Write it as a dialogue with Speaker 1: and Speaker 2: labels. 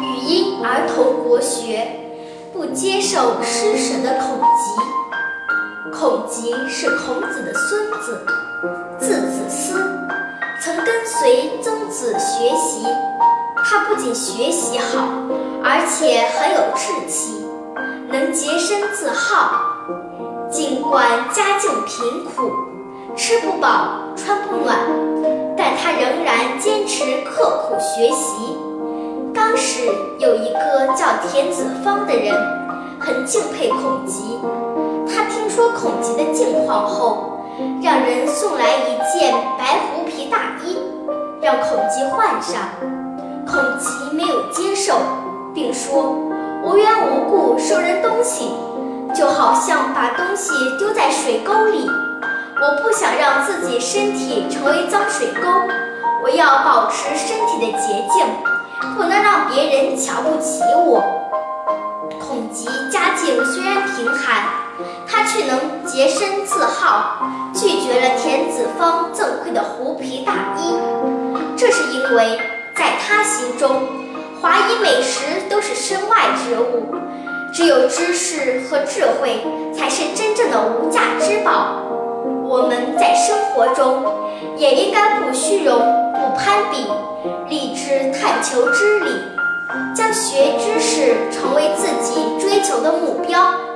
Speaker 1: 语音儿童国学不接受施舍的孔吉。孔吉是孔子的孙子，字子思，曾跟随曾子学习。他不仅学习好，而且很有志气，能洁身自好。尽管家境贫苦，吃不饱，穿不暖，但他仍然坚持刻苦学习。当时有一个叫田子方的人，很敬佩孔吉。他听说孔吉的境况后，让人送来一件白狐皮大衣，让孔吉换上。孔吉没有接受，并说：“无缘无故收人东西，就好像把东西丢在水沟里。我不想让自己身体成为脏水沟，我要保持身体的洁净，不能让别人瞧不起我。”孔吉家境虽然贫寒，他却能洁身自好，拒绝了田子方赠馈的狐皮大衣。这是因为。在他心中，华衣美食都是身外之物，只有知识和智慧才是真正的无价之宝。我们在生活中也应该不虚荣、不攀比，成为自己追求的目标。